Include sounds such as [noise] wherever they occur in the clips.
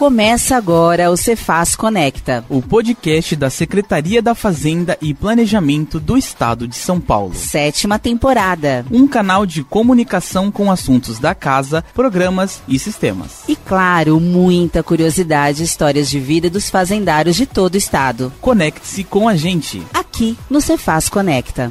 Começa agora o Cefaz Conecta, o podcast da Secretaria da Fazenda e Planejamento do Estado de São Paulo. Sétima temporada. Um canal de comunicação com assuntos da casa, programas e sistemas. E claro, muita curiosidade e histórias de vida dos fazendários de todo o estado. Conecte-se com a gente. Aqui no Cefaz Conecta.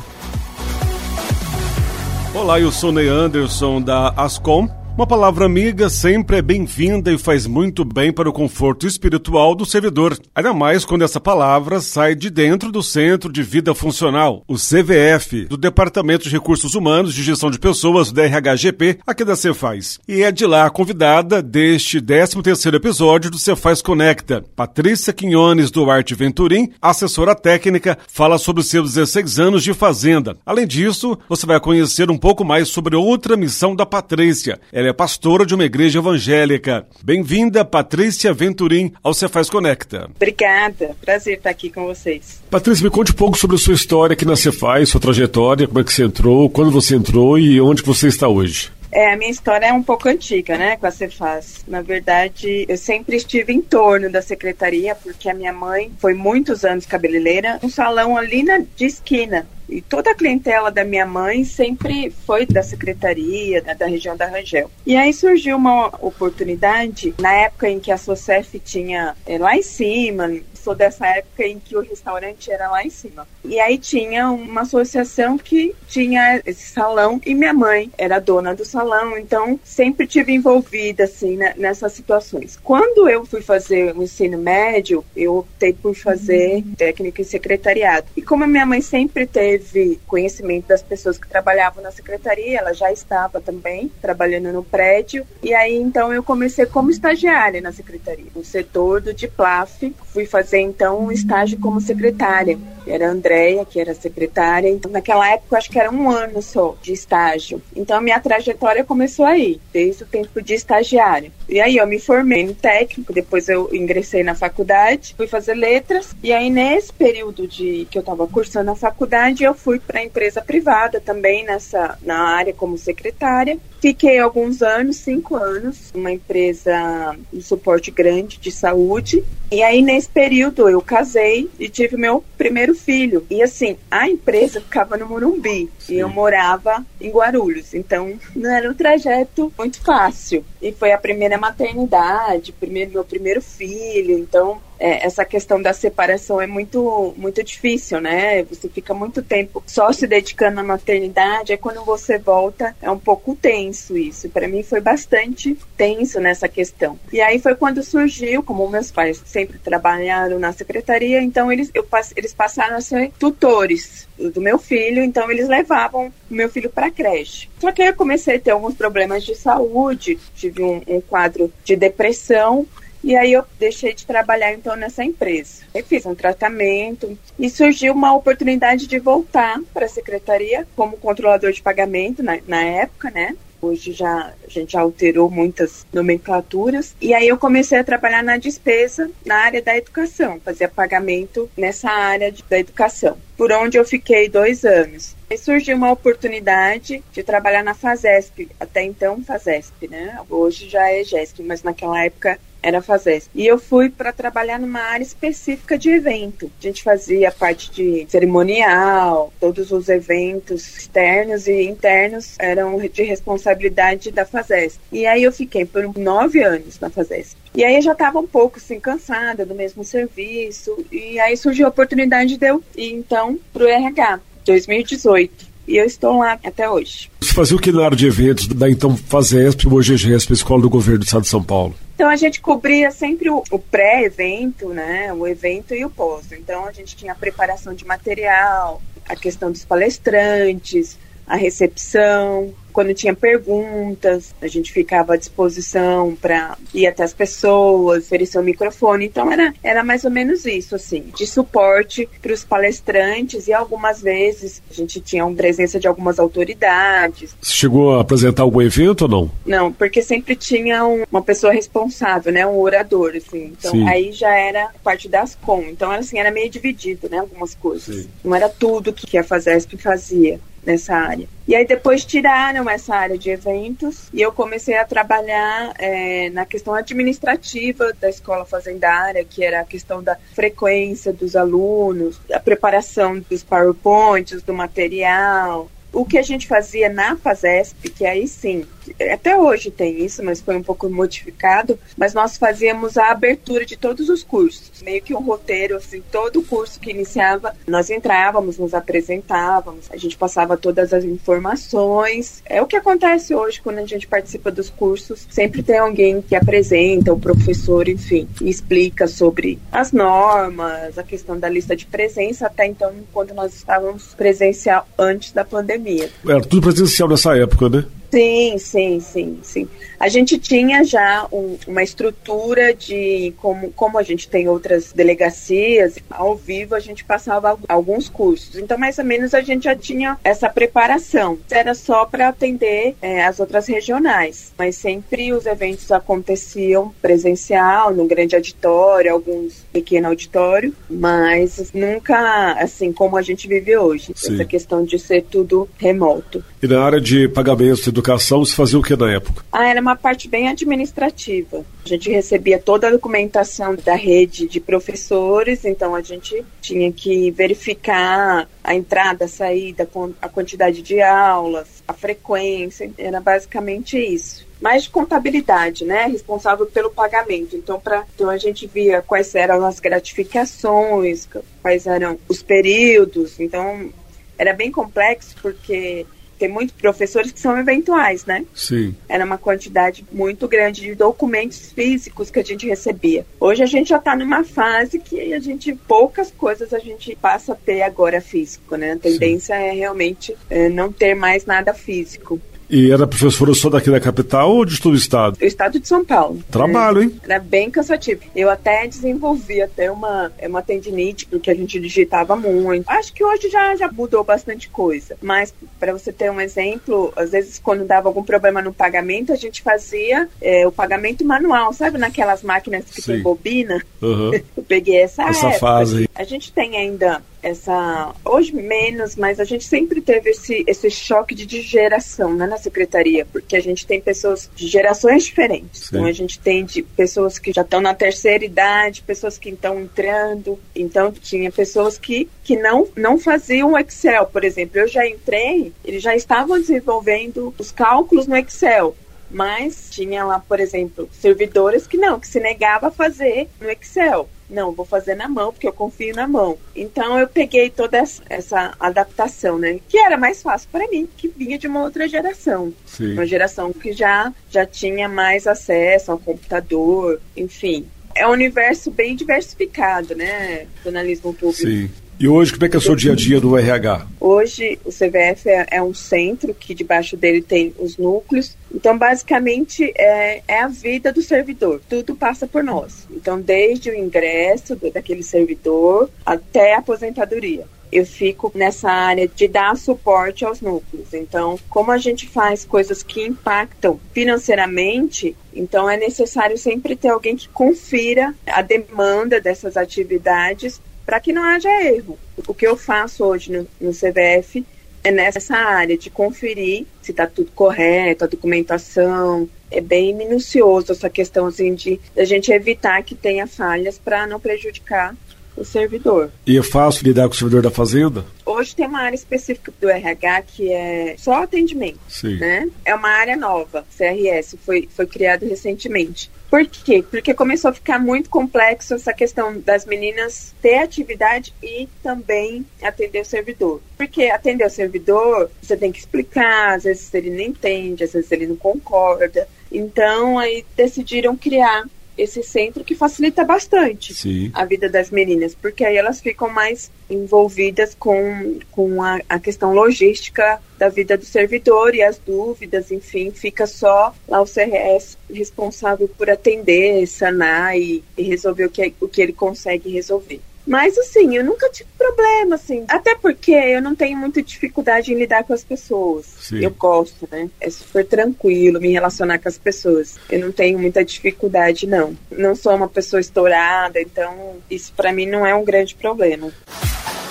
Olá, eu sou Ney Anderson da Ascom uma palavra amiga sempre é bem-vinda e faz muito bem para o conforto espiritual do servidor. Ainda mais quando essa palavra sai de dentro do Centro de Vida Funcional, o CVF, do Departamento de Recursos Humanos de Gestão de Pessoas do RHGP, aqui da Cefaz. E é de lá a convidada deste 13º episódio do Cefaz Conecta. Patrícia Quinones Duarte Venturim, assessora técnica, fala sobre seus 16 anos de fazenda. Além disso, você vai conhecer um pouco mais sobre outra missão da Patrícia. Ela é pastora de uma igreja evangélica. Bem-vinda, Patrícia Venturim, ao Cefaz Conecta. Obrigada, prazer estar aqui com vocês. Patrícia, me conte um pouco sobre a sua história aqui na Cefaz, sua trajetória, como é que você entrou, quando você entrou e onde que você está hoje. É, a minha história é um pouco antiga, né, com a Cefaz. Na verdade, eu sempre estive em torno da secretaria, porque a minha mãe foi muitos anos cabeleireira, um salão ali na, de esquina. E toda a clientela da minha mãe sempre foi da secretaria, da, da região da Rangel. E aí surgiu uma oportunidade, na época em que a Socef tinha é, lá em cima, sou dessa época em que o restaurante era lá em cima. E aí tinha uma associação que tinha esse salão e minha mãe era dona do salão, então sempre tive envolvida assim né, nessas situações. Quando eu fui fazer o ensino médio, eu optei por fazer uhum. técnico em secretariado. E como a minha mãe sempre teve conhecimento das pessoas que trabalhavam na secretaria, ela já estava também trabalhando no prédio. E aí então eu comecei como estagiária na secretaria, no setor do DIPLAF. Fui fazer então um estágio como secretária. Era a Andréia, que era secretária. Então, naquela época, acho que era um ano só de estágio. Então, a minha trajetória começou aí, desde o tempo de estagiária. E aí, eu me formei no técnico, depois eu ingressei na faculdade, fui fazer letras. E aí, nesse período de que eu estava cursando a faculdade, eu fui para a empresa privada também, nessa, na área como secretária. Fiquei alguns anos, cinco anos, uma empresa de suporte grande de saúde. E aí, nesse período, eu casei e tive meu primeiro filho. E assim, a empresa ficava no Morumbi Sim. e eu morava em Guarulhos. Então, não era um trajeto muito fácil. E foi a primeira maternidade, primeiro, meu primeiro filho. Então, é, essa questão da separação é muito, muito difícil, né? Você fica muito tempo só se dedicando à maternidade, aí quando você volta é um pouco tenso isso. Para mim foi bastante tenso nessa questão. E aí foi quando surgiu, como meus pais sempre trabalharam na secretaria, então eles, eu, eles passaram a ser tutores do meu filho, então eles levavam o meu filho para creche. Só que aí eu comecei a ter alguns problemas de saúde, tive um, um quadro de depressão e aí eu deixei de trabalhar então nessa empresa. Eu fiz um tratamento e surgiu uma oportunidade de voltar para a secretaria como controlador de pagamento na, na época, né? Hoje já a gente já alterou muitas nomenclaturas. E aí eu comecei a trabalhar na despesa na área da educação, fazia pagamento nessa área de, da educação, por onde eu fiquei dois anos. E surgiu uma oportunidade de trabalhar na FASESP, até então FASESP, né? Hoje já é GESP, mas naquela época era FASESP. E eu fui para trabalhar numa área específica de evento. A gente fazia parte de cerimonial, todos os eventos externos e internos eram de responsabilidade da FASESP. E aí eu fiquei por nove anos na FASESP. E aí eu já estava um pouco assim, cansada do mesmo serviço. E aí surgiu a oportunidade de eu ir então para o RH, 2018 e eu estou lá até hoje. Você fazia o que na área de eventos da então FASESP, hoje GESP, Escola do Governo do Estado de São Paulo? Então a gente cobria sempre o, o pré-evento, né, o evento e o pós. Então a gente tinha a preparação de material, a questão dos palestrantes, a recepção, quando tinha perguntas, a gente ficava à disposição para ir até as pessoas, oferecer o microfone. Então era, era mais ou menos isso, assim, de suporte para os palestrantes e algumas vezes a gente tinha uma presença de algumas autoridades. Você chegou a apresentar algum evento ou não? Não, porque sempre tinha um, uma pessoa responsável, né, um orador, assim. Então Sim. aí já era parte das com. Então assim, era meio dividido, né, algumas coisas. Sim. Não era tudo que a FASESP fazia. Nessa área. E aí depois tiraram essa área de eventos e eu comecei a trabalhar é, na questão administrativa da escola fazendária, que era a questão da frequência dos alunos, a preparação dos PowerPoints, do material, o que a gente fazia na FASESP, que aí sim, até hoje tem isso, mas foi um pouco modificado, mas nós fazíamos a abertura de todos os cursos, meio que um roteiro, assim, todo curso que iniciava, nós entrávamos, nos apresentávamos, a gente passava todas as informações. É o que acontece hoje quando a gente participa dos cursos, sempre tem alguém que apresenta, o professor, enfim, explica sobre as normas, a questão da lista de presença, até então, quando nós estávamos presencial antes da pandemia. Era tudo presencial nessa época, né? Sim, sim, sim, sim. A gente tinha já um, uma estrutura de como, como a gente tem outras delegacias, ao vivo a gente passava alguns cursos. Então, mais ou menos, a gente já tinha essa preparação. Era só para atender é, as outras regionais. Mas sempre os eventos aconteciam presencial, no grande auditório, alguns pequeno auditório, mas nunca assim como a gente vive hoje. Sim. Essa questão de ser tudo remoto. E na área de pagamento e educação, se fazia o que na época? Ah, era uma parte bem administrativa. A gente recebia toda a documentação da rede de professores, então a gente tinha que verificar a entrada, a saída, a quantidade de aulas, a frequência, era basicamente isso mais de contabilidade, né? Responsável pelo pagamento. Então, pra, então a gente via quais eram as gratificações, quais eram os períodos. Então era bem complexo porque tem muitos professores que são eventuais, né? Sim. Era uma quantidade muito grande de documentos físicos que a gente recebia. Hoje a gente já está numa fase que a gente, poucas coisas a gente passa a ter agora físico, né? A tendência Sim. é realmente é, não ter mais nada físico. E era professora só daqui da capital ou de todo o estado? O estado de São Paulo. Trabalho, hein? Era bem cansativo. Eu até desenvolvi até uma, uma tendinite, porque a gente digitava muito. Acho que hoje já, já mudou bastante coisa. Mas, para você ter um exemplo, às vezes quando dava algum problema no pagamento, a gente fazia é, o pagamento manual, sabe? Naquelas máquinas que Sim. tem bobina. Uhum. [laughs] Eu peguei essa, essa época. fase. A gente tem ainda essa hoje menos, mas a gente sempre teve esse, esse choque de geração né, na secretaria, porque a gente tem pessoas de gerações diferentes. Sim. Então a gente tem de pessoas que já estão na terceira idade, pessoas que estão entrando. Então tinha pessoas que, que não, não faziam Excel, por exemplo. Eu já entrei, eles já estavam desenvolvendo os cálculos no Excel. Mas tinha lá, por exemplo, servidores que não, que se negava a fazer no Excel. Não, vou fazer na mão, porque eu confio na mão. Então eu peguei toda essa adaptação, né? Que era mais fácil para mim, que vinha de uma outra geração. Sim. Uma geração que já, já tinha mais acesso ao computador, enfim. É um universo bem diversificado, né? Jornalismo público. Sim. E hoje, como é que é o seu dia a dia do RH? Hoje, o CVF é, é, um centro que debaixo dele tem os núcleos. Então, basicamente, é, é, a vida do servidor. Tudo passa por nós. Então, desde o ingresso daquele servidor até a aposentadoria eu fico nessa área de dar suporte aos núcleos. Então, como a gente faz coisas que impactam financeiramente, então é necessário sempre ter alguém que confira a demanda dessas atividades para que não haja erro. O que eu faço hoje no, no CVF é nessa área de conferir se está tudo correto, a documentação. É bem minucioso essa questão assim, de a gente evitar que tenha falhas para não prejudicar o servidor. E é fácil lidar com o servidor da fazenda? Hoje tem uma área específica do RH que é só atendimento, Sim. né? É uma área nova, CRS, foi, foi criado recentemente. Por quê? Porque começou a ficar muito complexo essa questão das meninas ter atividade e também atender o servidor. Porque atender o servidor, você tem que explicar, às vezes ele não entende, às vezes ele não concorda. Então, aí decidiram criar esse centro que facilita bastante Sim. a vida das meninas, porque aí elas ficam mais envolvidas com, com a, a, questão logística da vida do servidor e as dúvidas, enfim, fica só lá o CRS responsável por atender, sanar e, e resolver o que, o que ele consegue resolver. Mas assim, eu nunca tive problema, assim. Até porque eu não tenho muita dificuldade em lidar com as pessoas. Sim. Eu gosto, né? É super tranquilo me relacionar com as pessoas. Eu não tenho muita dificuldade, não. Não sou uma pessoa estourada, então isso para mim não é um grande problema.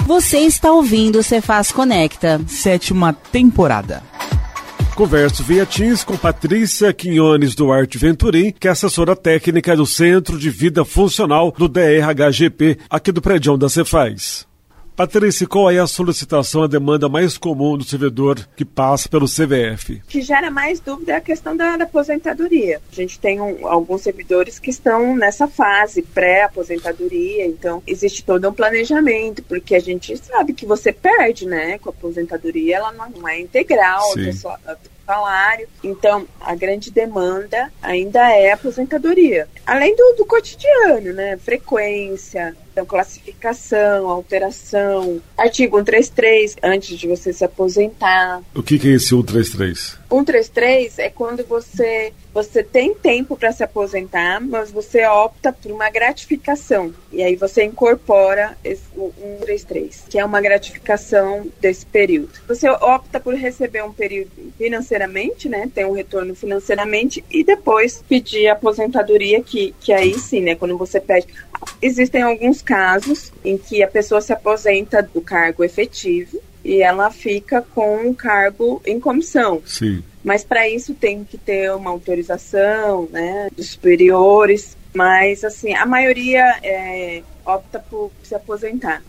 Você está ouvindo o Cefaz Conecta. Sétima temporada. Converso via Teams com Patrícia Quinones Duarte Venturim, que é assessora técnica do Centro de Vida Funcional do DRHGP, aqui do prédio da Cefaz. Patrícia, qual é a solicitação, a demanda mais comum do servidor que passa pelo CVF? O que gera mais dúvida é a questão da, da aposentadoria. A gente tem um, alguns servidores que estão nessa fase pré-aposentadoria, então existe todo um planejamento, porque a gente sabe que você perde, né, com a aposentadoria, ela não é integral, salário. Então, a grande demanda ainda é a aposentadoria. Além do, do cotidiano, né? Frequência, então, classificação, alteração. Artigo 133, antes de você se aposentar. O que, que é esse 133? 133 é quando você você tem tempo para se aposentar, mas você opta por uma gratificação. E aí você incorpora esse, o 133, que é uma gratificação desse período. Você opta por receber um período financeiramente, né? Tem um retorno financeiramente e depois pedir a aposentadoria, que, que aí sim, né? Quando você pede. Existem alguns casos em que a pessoa se aposenta do cargo efetivo e ela fica com um cargo em comissão. Sim. Mas para isso tem que ter uma autorização, né, dos superiores. Mas assim, a maioria é, opta por se aposentar.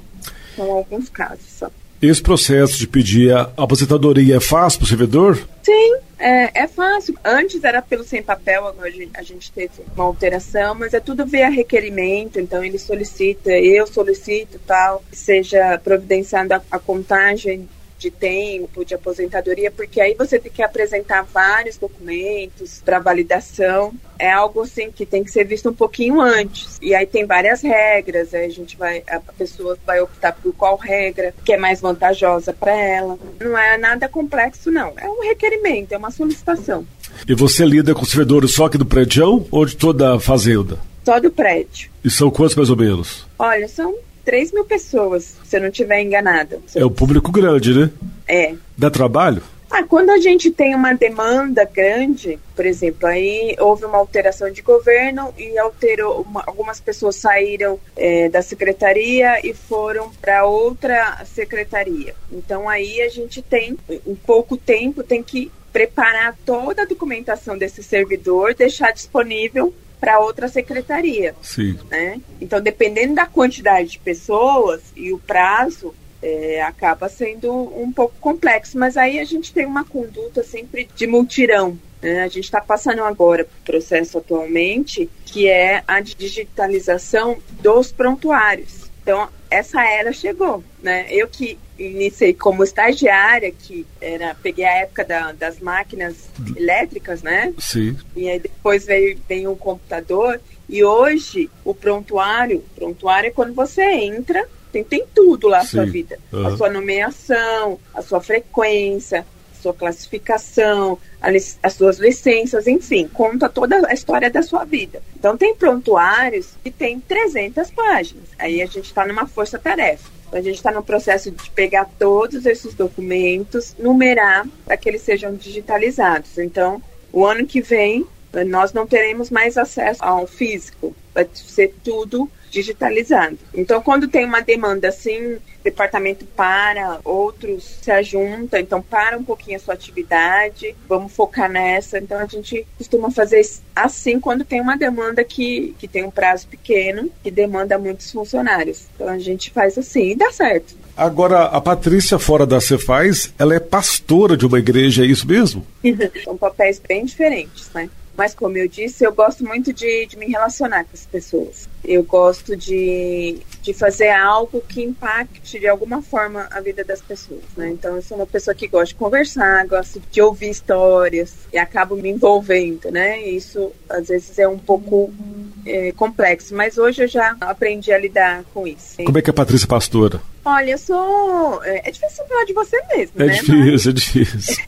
São alguns casos só. Esse processo de pedir a aposentadoria é fácil para o servidor? Sim, é, é, fácil. Antes era pelo sem papel, agora a gente teve uma alteração, mas é tudo via requerimento, então ele solicita, eu solicito tal, seja providenciando a contagem de tempo, de aposentadoria, porque aí você tem que apresentar vários documentos para validação. É algo assim que tem que ser visto um pouquinho antes. E aí tem várias regras, a gente vai a pessoa vai optar por qual regra que é mais vantajosa para ela. Não é nada complexo não, é um requerimento, é uma solicitação. E você lida com servidores só aqui do prédio ou de toda a fazenda? Só do prédio. E são quantos mais ou menos? Olha, são 3 mil pessoas, se eu não estiver enganada. É um público grande, né? É. Dá trabalho? Ah, quando a gente tem uma demanda grande, por exemplo, aí houve uma alteração de governo e alterou, uma, algumas pessoas saíram é, da secretaria e foram para outra secretaria. Então aí a gente tem, em pouco tempo, tem que preparar toda a documentação desse servidor, deixar disponível para outra secretaria. Sim. Né? Então, dependendo da quantidade de pessoas e o prazo, é, acaba sendo um pouco complexo. Mas aí a gente tem uma conduta sempre de multirão. Né? A gente está passando agora para o processo atualmente, que é a digitalização dos prontuários. Então, essa era chegou, né? Eu que iniciei como estagiária, que era, peguei a época da, das máquinas elétricas, né? Sim. E aí depois veio, veio o computador. E hoje, o prontuário, prontuário é quando você entra, tem, tem tudo lá na sua vida. Uhum. A sua nomeação, a sua frequência, a sua classificação, a, as suas licenças, enfim, conta toda a história da sua vida. Então, tem prontuários que tem 300 páginas. Aí a gente está numa força-tarefa. A gente está no processo de pegar todos esses documentos, numerar para que eles sejam digitalizados. Então, o ano que vem, nós não teremos mais acesso ao físico, vai ser tudo digitalizado. Então, quando tem uma demanda assim, o departamento para, outros se ajuntam, então para um pouquinho a sua atividade, vamos focar nessa. Então, a gente costuma fazer assim quando tem uma demanda que, que tem um prazo pequeno, que demanda muitos funcionários. Então, a gente faz assim e dá certo. Agora, a Patrícia, fora da Cefaz, ela é pastora de uma igreja, é isso mesmo? [laughs] São papéis bem diferentes, né? Mas, como eu disse, eu gosto muito de, de me relacionar com as pessoas. Eu gosto de, de fazer algo que impacte de alguma forma a vida das pessoas, né? Então, eu sou uma pessoa que gosta de conversar, gosto de ouvir histórias e acabo me envolvendo, né? Isso, às vezes, é um pouco é, complexo, mas hoje eu já aprendi a lidar com isso. Como é que é a Patrícia pastora? Olha, eu sou. É, é difícil falar de você mesmo, é né? Difícil, mas... É difícil,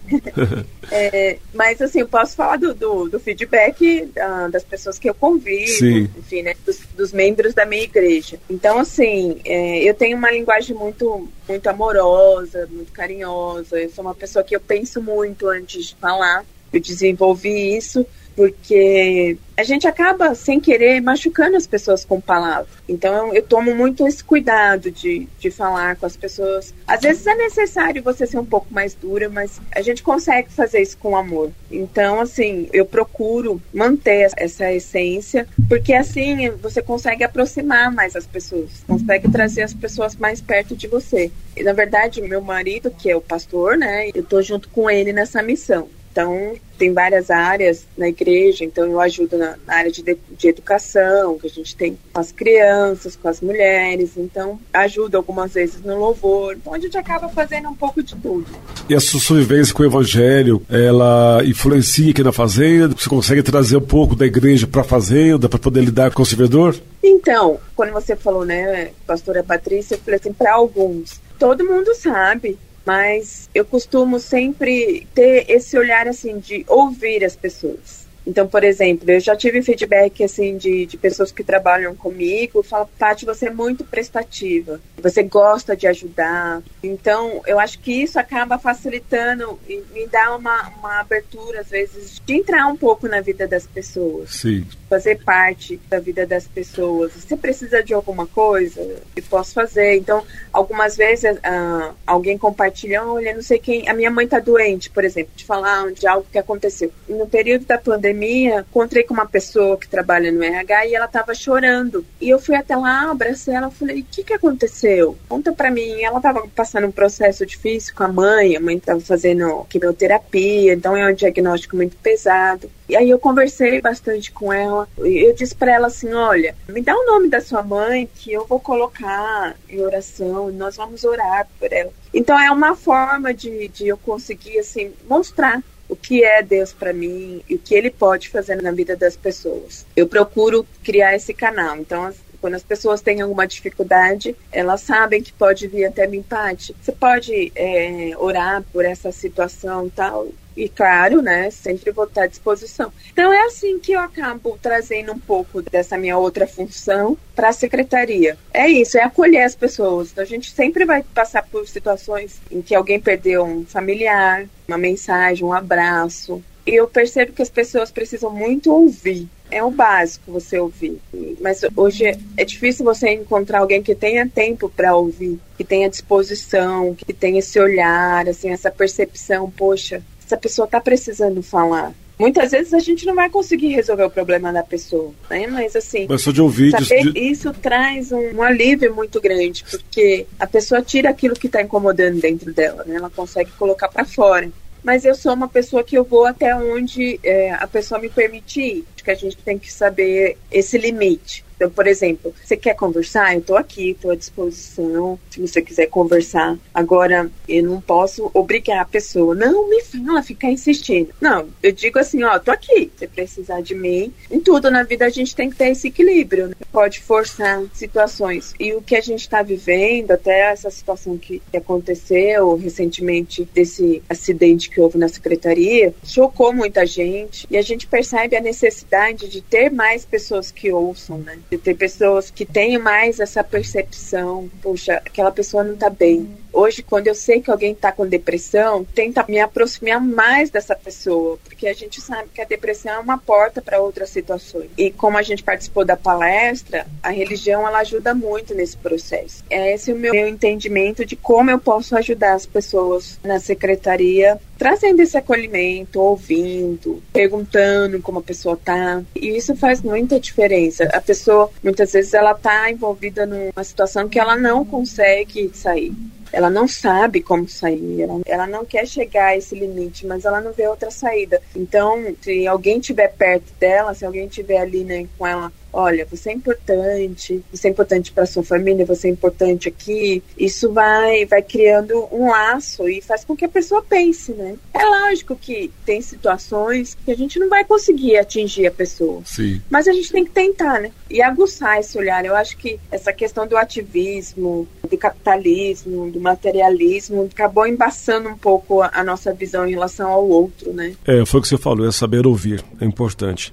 [laughs] é Mas, assim, eu posso falar do, do, do feedback uh, das pessoas que eu convido, Sim. enfim, né? Dos, dos, membros da minha igreja. Então, assim, é, eu tenho uma linguagem muito, muito amorosa, muito carinhosa. Eu sou uma pessoa que eu penso muito antes de falar. Eu desenvolvi isso porque a gente acaba, sem querer, machucando as pessoas com palavras. Então, eu, tomo muito esse cuidado de, de falar com as pessoas. Às vezes é necessário você ser um pouco mais dura, mas a gente consegue fazer isso com amor. Então, assim, eu procuro manter essa essência, porque assim você consegue aproximar mais as pessoas, consegue trazer as pessoas mais perto de você. E, na verdade, meu marido, que é o pastor, né, eu tô junto com ele nessa missão. Então, tem várias áreas na igreja, então eu ajudo na, na área de, de, educação, que a gente tem com as crianças, com as mulheres, então ajudo algumas vezes no louvor. Então a gente acaba fazendo um pouco de tudo. E a sua vivência com o evangelho, ela influencia aqui na fazenda? Você consegue trazer um pouco da igreja para a fazenda, para poder lidar com o servidor? Então, quando você falou, né, pastora Patrícia, eu falei assim, para alguns, todo mundo sabe mas eu costumo sempre ter esse olhar assim de ouvir as pessoas. Então, por exemplo, eu já tive feedback assim de, de pessoas que trabalham comigo, falam, Paty, você é muito prestativa, você gosta de ajudar. Então, eu acho que isso acaba facilitando e me dá uma, uma abertura, às vezes, de entrar um pouco na vida das pessoas. Sim. Fazer parte da vida das pessoas. Você precisa de alguma coisa? Eu posso fazer. Então, algumas vezes uh, alguém compartilha, olha, não sei quem, a minha mãe está doente, por exemplo, de falar de algo que aconteceu. No período da pandemia, pandemia, encontrei com uma pessoa que trabalha no RH e ela estava chorando. E eu fui até lá, abracei ela, falei: "O que que aconteceu? Conta para mim". Ela estava passando um processo difícil com a mãe, a mãe estava fazendo quimioterapia, então é um diagnóstico muito pesado. E aí eu conversei bastante com ela. Eu disse para ela assim: "Olha, me dá o nome da sua mãe que eu vou colocar em oração, nós vamos orar por ela". Então é uma forma de, de eu conseguir assim mostrar o que é Deus para mim e o que ele pode fazer na vida das pessoas. Eu procuro criar esse canal. Então, quando as pessoas têm alguma dificuldade, elas sabem que pode vir até mim, Paty. Você pode é, orar por essa situação tal? E claro, né, sempre vou estar à disposição. Então é assim que eu acabo trazendo um pouco dessa minha outra função para a secretaria. É isso, é acolher as pessoas. Então, a gente sempre vai passar por situações em que alguém perdeu um familiar, uma mensagem, um abraço. E eu percebo que as pessoas precisam muito ouvir. É o básico você ouvir. Mas hoje é difícil você encontrar alguém que tenha tempo para ouvir, que tenha disposição, que tenha esse olhar, assim, essa percepção, poxa, essa pessoa está precisando falar. Muitas vezes a gente não vai conseguir resolver o problema da pessoa, né? Mas assim, Mas só de ouvir, de... isso traz um, um, alívio muito grande, porque a pessoa tira aquilo que está incomodando dentro dela, né? Ela consegue colocar para fora. Mas eu sou uma pessoa que eu vou até onde é, a pessoa me permitir. Que a gente tem que saber esse limite. Então, por exemplo, você quer conversar? Eu estou aqui, estou à disposição. Se você quiser conversar. Agora, eu não posso obrigar a pessoa. Não, me fala, ficar insistindo. Não, eu digo assim, ó, tô aqui. Se precisar de mim, em tudo na vida a gente tem que ter esse equilíbrio. Né? Pode forçar situações. E o que a gente está vivendo, até essa situação que aconteceu recentemente, desse acidente que houve na secretaria, chocou muita gente. E a gente percebe a necessidade de ter mais pessoas que ouçam, né? Ter pessoas que têm mais essa percepção, puxa, aquela pessoa não está bem, Hoje, quando eu sei que alguém está com depressão, tenta me aproximar mais dessa pessoa, porque a gente sabe que a depressão é uma porta para outras situações. E como a gente participou da palestra, a religião ela ajuda muito nesse processo. É esse o meu, meu entendimento de como eu posso ajudar as pessoas na secretaria, trazendo esse acolhimento, ouvindo, perguntando como a pessoa tá. E isso faz muita diferença. A pessoa, muitas vezes, ela tá envolvida numa situação que ela não consegue sair ela não sabe como sair, ela, ela não quer chegar a esse limite, mas ela não vê outra saída. Então, se alguém estiver perto dela, se alguém estiver ali né, com ela olha, você é importante, você é importante para sua família, você é importante aqui. Isso vai vai criando um laço e faz com que a pessoa pense, né? É lógico que tem situações que a gente não vai conseguir atingir a pessoa. Sim. Mas a gente tem que tentar, né? E aguçar esse olhar. Eu acho que essa questão do ativismo, do capitalismo, do materialismo, acabou embaçando um pouco a, a nossa visão em relação ao outro, né? É, foi o que você falou, é saber ouvir, é importante.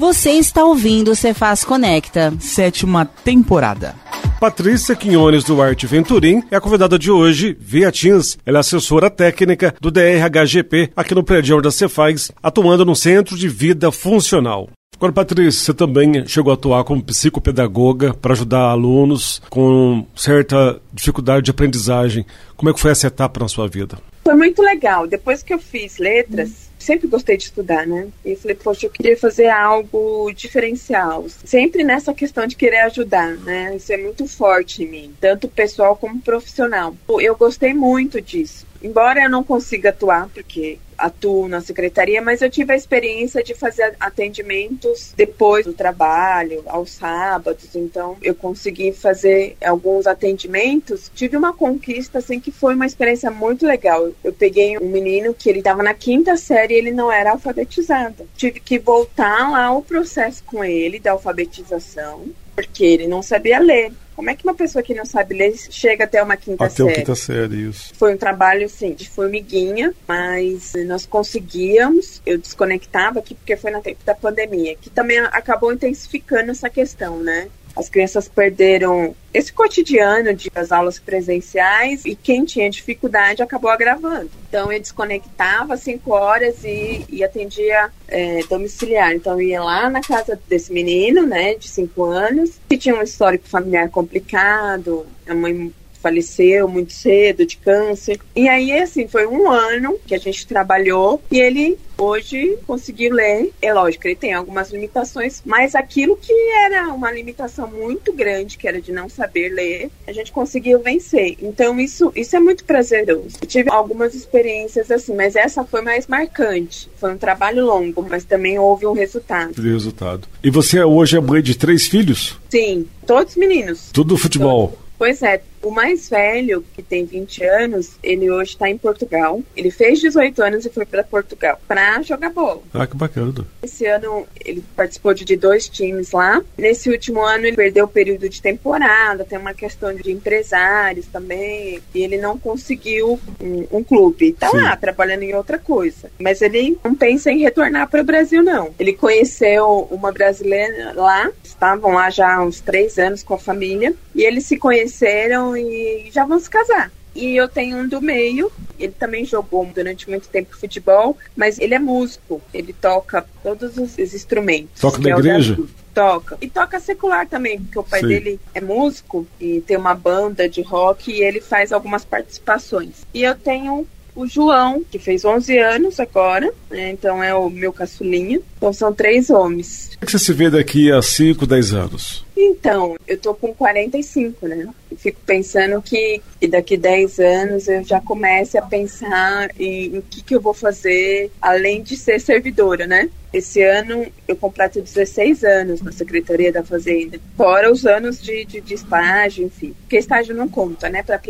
Você está ouvindo o Cefaz Conecta. Sétima temporada. Patrícia Quinones Duarte Venturim é a convidada de hoje, via Teams. Ela é assessora técnica do DRHGP aqui no prédio da Cefaz, atuando no Centro de Vida Funcional. Agora, Patrícia, você também chegou a atuar como psicopedagoga para ajudar alunos com certa dificuldade de aprendizagem. Como é que foi essa etapa na sua vida? Foi muito legal. Depois que eu fiz letras, sempre gostei de estudar, né? E falei, poxa, eu queria fazer algo diferencial. Sempre nessa questão de querer ajudar, né? Isso é muito forte em mim, tanto pessoal como profissional. Eu gostei muito disso. Embora eu não consiga atuar, porque atuo na secretaria, mas eu tive a experiência de fazer atendimentos depois do trabalho, aos sábados, então eu consegui fazer alguns atendimentos. Tive uma conquista, assim, que foi uma experiência muito legal. Eu peguei um menino que ele estava na quinta série e ele não era alfabetizado. Tive que voltar lá o processo com ele da alfabetização, porque ele não sabia ler. Como é que uma pessoa que não sabe ler chega até uma quinta até série? Até quinta série, isso. Foi um trabalho, assim, de formiguinha, mas nós conseguíamos. Eu desconectava aqui porque foi no tempo da pandemia, que também acabou intensificando essa questão, né? As crianças perderam esse cotidiano de as aulas presenciais e quem tinha dificuldade acabou agravando. Então eu desconectava cinco horas e, e atendia é, domiciliar. Então eu ia lá na casa desse menino, né, de cinco anos, que tinha um histórico familiar complicado, a mãe faleceu muito cedo de câncer. E aí, assim, foi um ano que a gente trabalhou e ele hoje conseguiu ler. É lógico, ele tem algumas limitações, mas aquilo que era uma limitação muito grande, que era de não saber ler, a gente conseguiu vencer. Então, isso, isso é muito prazeroso. Eu tive algumas experiências assim, mas essa foi mais marcante. Foi um trabalho longo, mas também houve um resultado. Resultado. E você hoje é mãe de três filhos? Sim, todos meninos. Tudo futebol. Todos. Pois é, o mais velho, que tem 20 anos, ele hoje está em Portugal. Ele fez 18 anos e foi para Portugal para jogar bola. Ah, que bacana. Esse ano ele participou de dois times lá. Nesse último ano ele perdeu o período de temporada, tem uma questão de empresários também, e ele não conseguiu um, um clube. Tá Sim. lá trabalhando em outra coisa. Mas ele não pensa em retornar para o Brasil, não. Ele conheceu uma brasileira lá, estavam lá já há uns três anos com a família, e eles se conheceram e já vão se casar. E eu tenho um do meio, ele também jogou durante muito tempo futebol, mas ele é músico, ele toca todos os instrumentos. Toca na é igreja? Toca. E toca secular também, porque o pai Sim. dele é músico e tem uma banda de rock e ele faz algumas participações. E eu tenho o João, que fez 11 anos agora, né, então é o meu caçulinha. Então são três homens. Como é que você se vê daqui a 5, 10 anos? Então, eu tô com 45, né? Eu fico pensando que, daqui 10 anos eu já comece a pensar em, em o que, que eu vou fazer além de ser servidora, né? Esse ano eu completo 16 anos na Secretaria da Fazenda, fora os anos de, de, de estágio, enfim. Porque estágio não conta, né, para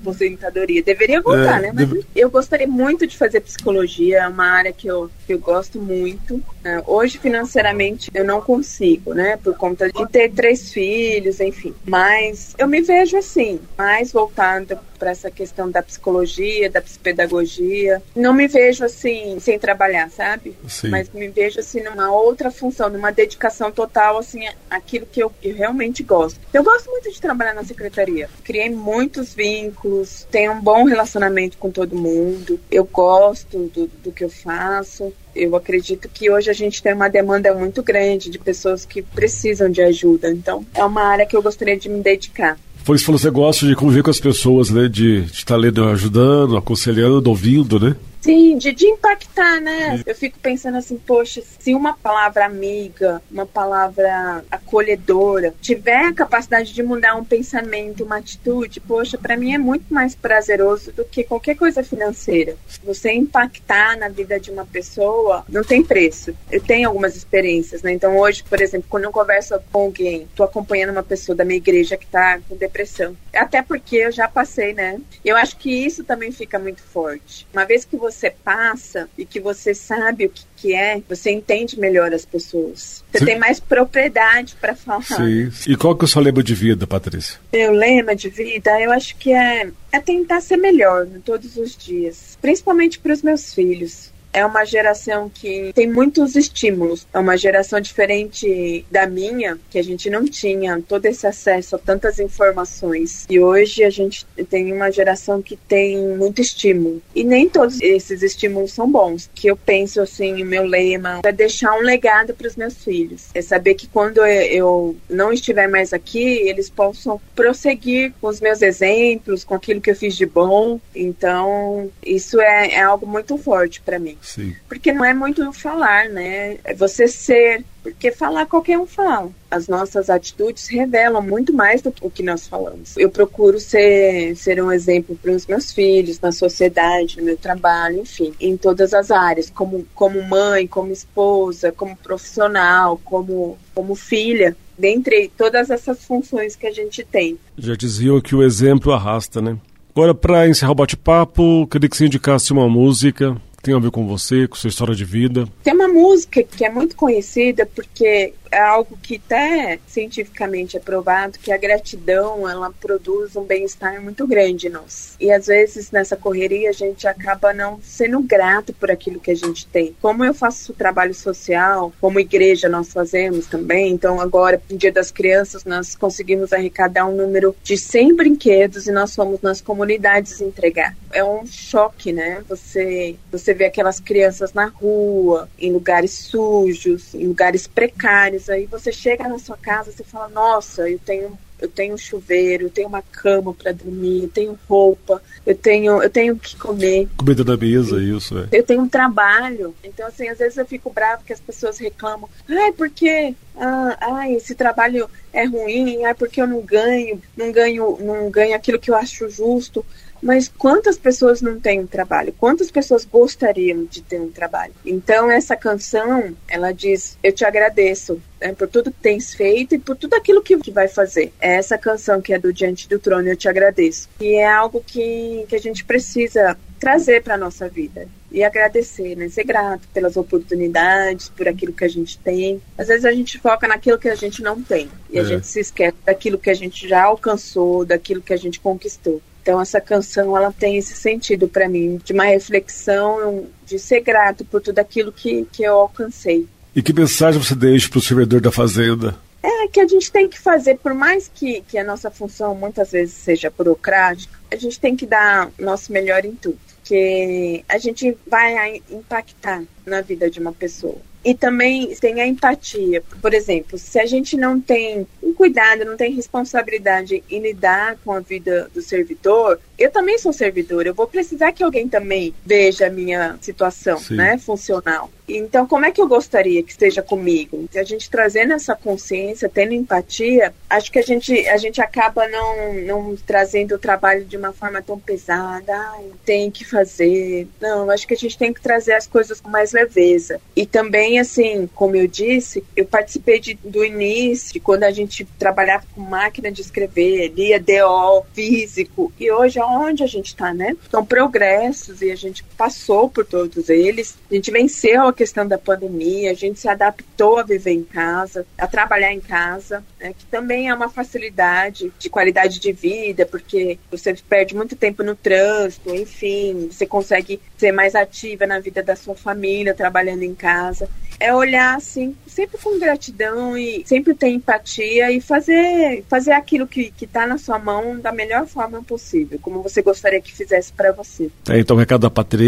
aposentadoria. Deveria contar, é, né? Mas deve... eu gostaria muito de fazer psicologia, é uma área que eu, que eu gosto muito. É, hoje, financeiramente, eu não consigo, né, por conta de ter três filhos, enfim. Mas eu me vejo assim, mais voltada para essa questão da psicologia, da psicopedagogia. Não me vejo assim sem trabalhar, sabe? Sim. Mas me vejo assim numa outra função, numa dedicação total assim àquilo que eu, eu realmente gosto. Eu gosto muito de trabalhar na secretaria. Criei muitos vínculos, tenho um bom relacionamento com todo mundo. Eu gosto do, do que eu faço eu acredito que hoje a gente tem uma demanda muito grande de pessoas que precisam de ajuda. Então, é uma área que eu gostaria de me dedicar. Foi isso que você gosta de conviver com as pessoas, né? De, de estar lendo, ajudando, aconselhando, ouvindo, né? Sim, de, de impactar, né? Eu fico pensando assim, poxa, se uma palavra amiga, uma palavra acolhedora, tiver a capacidade de mudar um pensamento, uma atitude, poxa, para mim é muito mais prazeroso do que qualquer coisa financeira. Você impactar na vida de uma pessoa não tem preço. Eu tenho algumas experiências, né? Então hoje, por exemplo, quando eu converso com alguém, tô acompanhando uma pessoa da minha igreja que tá com depressão. Até porque eu já passei, né? Eu acho que isso também fica muito forte. Uma vez que você você passa e que você sabe o que, que é, você entende melhor as pessoas. Você Sim. tem mais propriedade para falar. Sim. E qual que é o seu lema de vida, Patrícia? Meu lema de vida, eu acho que é, é tentar ser melhor todos os dias, principalmente para os meus filhos é uma geração que tem muitos estímulos. É uma geração diferente da minha, que a gente não tinha todo esse acesso a tantas informações. E hoje a gente tem uma geração que tem muito estímulo. E nem todos esses estímulos são bons. Que eu penso assim, o meu lema é deixar um legado para os meus filhos. É saber que quando eu não estiver mais aqui, eles possam prosseguir com os meus exemplos, com aquilo que eu fiz de bom. Então, isso é, é algo muito forte para mim. Sim. Porque não é muito falar, né? É você ser. Porque falar qualquer um fala. As nossas atitudes revelam muito mais do que o que nós falamos. Eu procuro ser, ser um exemplo para os meus filhos, na sociedade, no meu trabalho, enfim, em todas as áreas, como, como mãe, como esposa, como profissional, como, como filha dentre todas essas funções que a gente tem. Já diziam que o exemplo arrasta, né? Agora, para encerrar o bate-papo, queria que você indicasse uma música tem a ver com você, com sua história de vida. Tem uma música que é muito conhecida porque é algo que até cientificamente é provado que a gratidão ela produz um bem-estar muito grande em nós. E às vezes nessa correria a gente acaba não sendo grato por aquilo que a gente tem. Como eu faço trabalho social, como igreja nós fazemos também, então agora no Dia das Crianças nós conseguimos arrecadar um número de 100 brinquedos e nós fomos nas comunidades entregar. É um choque, né? Você você vê aquelas crianças na rua, em lugares sujos, em lugares precários Aí você chega na sua casa, você fala: "Nossa, eu tenho eu tenho chuveiro, eu tenho uma cama para dormir, eu tenho roupa, eu tenho eu tenho que comer. Comida da mesa, isso é. Eu tenho um trabalho. Então assim, às vezes eu fico bravo que as pessoas reclamam: "Ai, porque ah, ai, esse trabalho é ruim, ai, porque eu não ganho, não ganho, não ganho aquilo que eu acho justo". Mas quantas pessoas não têm um trabalho? Quantas pessoas gostariam de ter um trabalho? Então essa canção, ela diz: "Eu te agradeço né, por tudo que tens feito e por tudo aquilo que, vai fazer". É essa canção que é do Diante do Trono, eu te agradeço. E é algo que, que a gente precisa trazer para nossa vida e agradecer, né? Ser grato pelas oportunidades, por aquilo que a gente tem. Às vezes a gente foca naquilo que a gente não tem e é. a gente se esquece daquilo que a gente já alcançou, daquilo que a gente conquistou. Então essa canção ela tem esse sentido para mim de uma reflexão, de ser grato por tudo aquilo que, que eu alcancei. E que mensagem você deixa para o servidor da fazenda? É que a gente tem que fazer, por mais que, que a nossa função muitas vezes seja burocrática, a gente tem que dar nosso melhor em tudo, porque a gente vai impactar na vida de uma pessoa. E também tem a empatia. Por exemplo, se a gente não tem um cuidado, não tem responsabilidade em lidar com a vida do servidor, eu também sou servidor, eu vou precisar que alguém também veja a minha situação, Sim. né, funcional. Então, como é que eu gostaria que esteja comigo? Se a gente trazendo essa consciência, tendo empatia, acho que a gente, a gente acaba não, não trazendo o trabalho de uma forma tão pesada. Ai, tem que fazer. Não, acho que a gente tem que trazer as coisas com mais leveza. E também, assim, como eu disse, eu participei de, do início, quando a gente trabalhava com máquina de escrever, lia DO, físico, e hoje aonde a gente está, né? São progressos e a gente passou por todos eles. A gente venceu a questão da pandemia, a gente se adaptou a viver em casa, a trabalhar em casa, né? que também é uma facilidade de qualidade de vida, porque você perde muito tempo no trânsito, enfim, você consegue ser mais ativa na vida da sua família, trabalhando em casa. É olhar assim, sempre com gratidão e sempre ter empatia e fazer, fazer aquilo que está na sua mão da melhor forma possível, como você gostaria que fizesse para você. É, então, recado da Patrícia: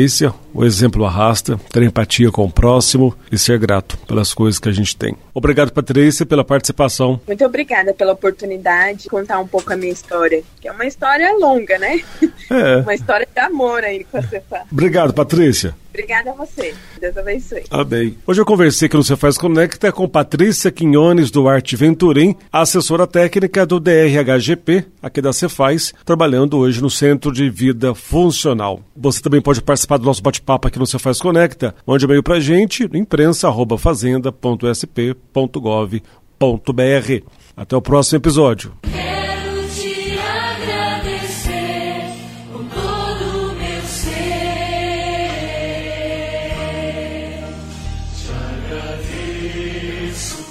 o exemplo arrasta, ter empatia com o próximo e ser grato pelas coisas que a gente tem. Obrigado, Patrícia, pela participação. Muito obrigada pela oportunidade de contar um pouco a minha história, que é uma história longa, né? [laughs] É. uma história de amor aí que você faz. Obrigado, Patrícia. Obrigada a você. Deus abençoe. Amém. Hoje eu conversei aqui no Cefaz Conecta com Patrícia Quinhones Duarte Venturim, assessora técnica do DRHGP, aqui da Cefaz, trabalhando hoje no Centro de Vida Funcional. Você também pode participar participar do nosso bate-papo aqui no Seu Faz Conecta, mande e-mail para a gente, imprensa.fazenda.sp.gov.br. Até o próximo episódio. isso.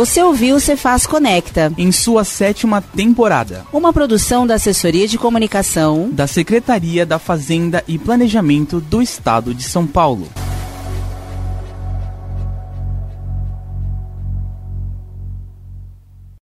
Você ouviu o Cefaz Conecta, em sua sétima temporada, uma produção da Assessoria de Comunicação. Da Secretaria da Fazenda e Planejamento do Estado de São Paulo.